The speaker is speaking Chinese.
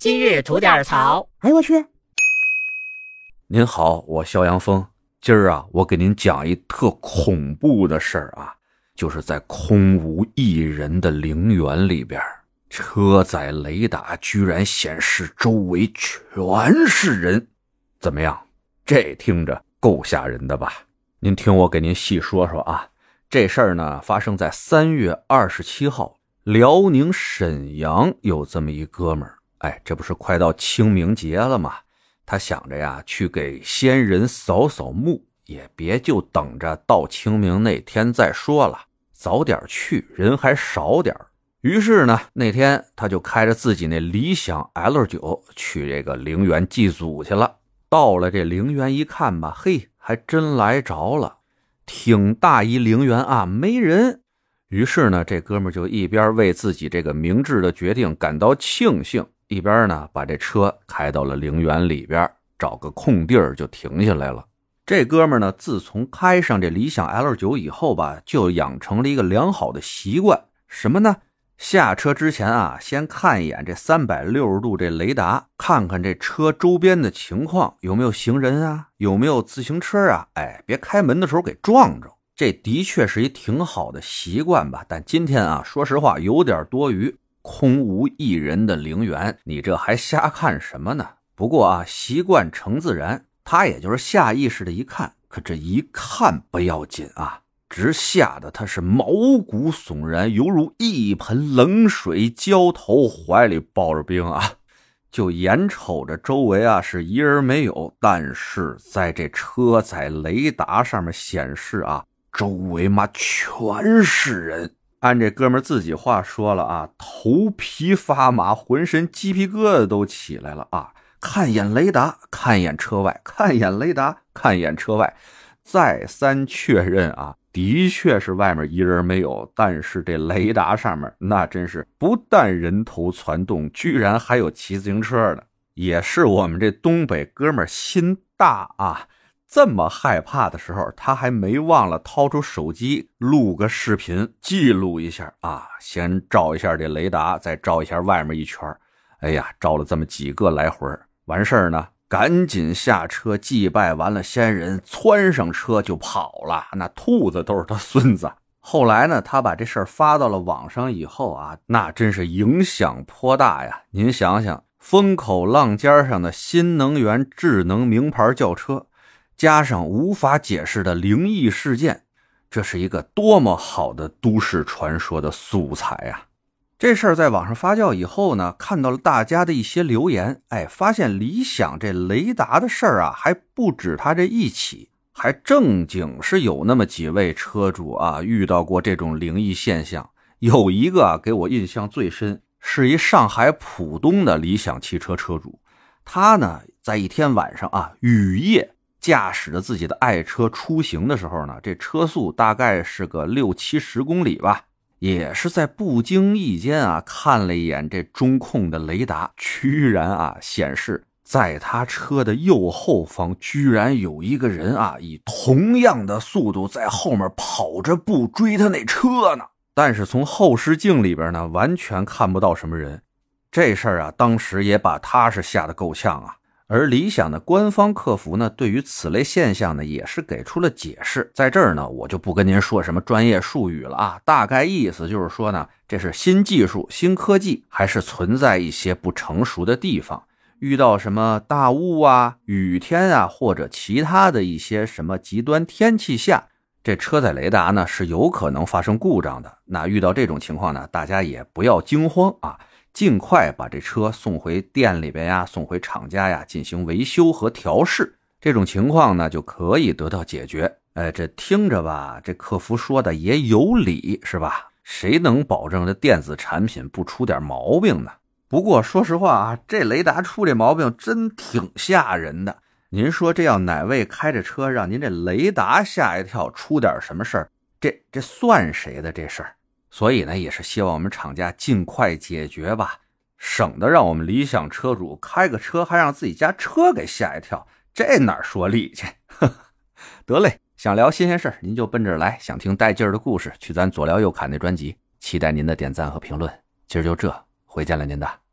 今日吐点槽。哎呦我去！您好，我肖阳峰。今儿啊，我给您讲一特恐怖的事儿啊，就是在空无一人的陵园里边，车载雷达居然显示周围全是人。怎么样？这听着够吓人的吧？您听我给您细说说啊。这事儿呢，发生在三月二十七号，辽宁沈阳有这么一哥们儿。哎，这不是快到清明节了吗？他想着呀，去给先人扫扫墓，也别就等着到清明那天再说了，早点去，人还少点于是呢，那天他就开着自己那理想 L 九去这个陵园祭祖去了。到了这陵园一看吧，嘿，还真来着了。挺大一陵园啊，没人。于是呢，这哥们就一边为自己这个明智的决定感到庆幸，一边呢把这车开到了陵园里边，找个空地儿就停下来了。这哥们呢，自从开上这理想 L 九以后吧，就养成了一个良好的习惯，什么呢？下车之前啊，先看一眼这三百六十度这雷达，看看这车周边的情况有没有行人啊，有没有自行车啊？哎，别开门的时候给撞着。这的确是一挺好的习惯吧？但今天啊，说实话有点多余，空无一人的陵园，你这还瞎看什么呢？不过啊，习惯成自然，他也就是下意识的一看，可这一看不要紧啊。直吓得他是毛骨悚然，犹如一盆冷水浇头，怀里抱着冰啊！就眼瞅着周围啊是一人没有，但是在这车载雷达上面显示啊，周围嘛全是人。按这哥们自己话说了啊，头皮发麻，浑身鸡皮疙瘩都起来了啊！看一眼雷达，看一眼车外，看一眼雷达，看一眼车外，再三确认啊。的确是外面一人没有，但是这雷达上面那真是不但人头攒动，居然还有骑自行车的。也是我们这东北哥们心大啊，这么害怕的时候，他还没忘了掏出手机录个视频记录一下啊。先照一下这雷达，再照一下外面一圈。哎呀，照了这么几个来回，完事儿呢。赶紧下车祭拜完了先人，窜上车就跑了。那兔子都是他孙子。后来呢，他把这事儿发到了网上以后啊，那真是影响颇大呀。您想想，风口浪尖上的新能源智能名牌轿车，加上无法解释的灵异事件，这是一个多么好的都市传说的素材啊！这事儿在网上发酵以后呢，看到了大家的一些留言，哎，发现理想这雷达的事儿啊，还不止他这一起，还正经是有那么几位车主啊遇到过这种灵异现象。有一个啊给我印象最深，是一上海浦东的理想汽车车主，他呢在一天晚上啊雨夜驾驶着自己的爱车出行的时候呢，这车速大概是个六七十公里吧。也是在不经意间啊，看了一眼这中控的雷达，居然啊显示在他车的右后方，居然有一个人啊，以同样的速度在后面跑着步追他那车呢。但是从后视镜里边呢，完全看不到什么人。这事儿啊，当时也把他是吓得够呛啊。而理想的官方客服呢，对于此类现象呢，也是给出了解释。在这儿呢，我就不跟您说什么专业术语了啊，大概意思就是说呢，这是新技术、新科技，还是存在一些不成熟的地方。遇到什么大雾啊、雨天啊，或者其他的一些什么极端天气下，这车载雷达呢是有可能发生故障的。那遇到这种情况呢，大家也不要惊慌啊。尽快把这车送回店里边呀，送回厂家呀，进行维修和调试，这种情况呢就可以得到解决。哎，这听着吧，这客服说的也有理，是吧？谁能保证这电子产品不出点毛病呢？不过说实话啊，这雷达出这毛病真挺吓人的。您说这要哪位开着车让您这雷达吓一跳，出点什么事儿，这这算谁的这事儿？所以呢，也是希望我们厂家尽快解决吧，省得让我们理想车主开个车还让自己家车给吓一跳，这哪说理去？得嘞，想聊新鲜事儿您就奔这儿来，想听带劲儿的故事去咱左聊右侃那专辑，期待您的点赞和评论。今儿就这，回见了您的。